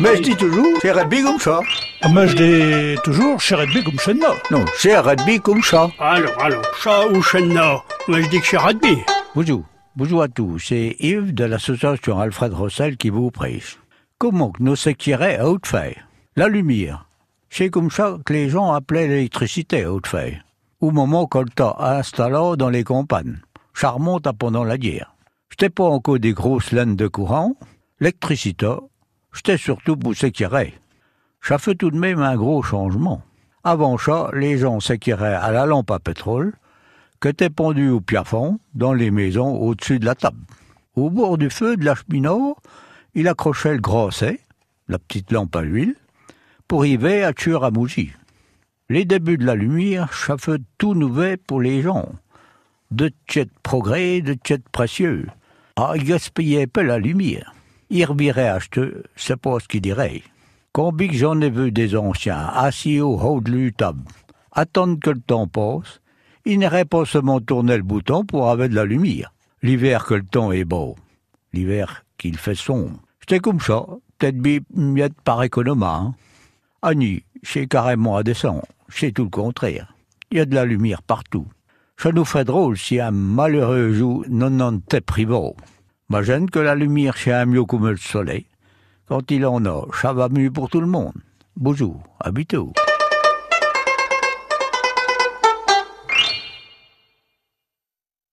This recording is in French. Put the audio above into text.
Mais je dis toujours, c'est rugby comme ça. Mais je dis toujours, chez rugby comme chez nous. Non, c'est rugby comme ça. Alors, alors, chat ou chenna Moi, je dis que c'est rugby. Bonjour. Bonjour à tous. C'est Yves de l'association Alfred Rossel qui vous prêche. Comment que nous s'équirait à Haute-Feuille La lumière. C'est comme ça que les gens appelaient l'électricité à Haute-Feuille. Au moment qu'on t'a installé dans les campagnes. Charmante pendant la guerre. J'étais pas encore des grosses laines de courant. L'électricité, j'étais surtout pour s'équirer. Ça fait tout de même un gros changement. Avant ça, les gens s'équiraient à la lampe à pétrole, que était pendue au plafond, dans les maisons au-dessus de la table. Au bord du feu de la cheminée, il accrochait le grosset, la petite lampe à huile, pour y veiller à tuer à mouji. Les débuts de la lumière, ça fait tout nouveau pour les gens. De tchètes progrès, de tchètes précieux. Ah, ils gaspillaient peu la lumière. Reviraient acheter, c'est pas ce qu'ils diraient. Combien j'en ai vu des anciens, assis au haut de l'utable, attendre que le temps passe, ils n'iraient pas seulement tourner le bouton pour avoir de la lumière. L'hiver que le temps est beau, l'hiver qu'il fait sombre. C'était comme ça, peut-être miette par économa. Hein. Annie, c'est carrément indécent, c'est tout le contraire. Il y a de la lumière partout. Ça nous fait drôle si un malheureux joue non non t'es privot. Imagine que la lumière chez mieux comme le soleil. Quand il en a, ça va mieux pour tout le monde. Bonjour, à bientôt.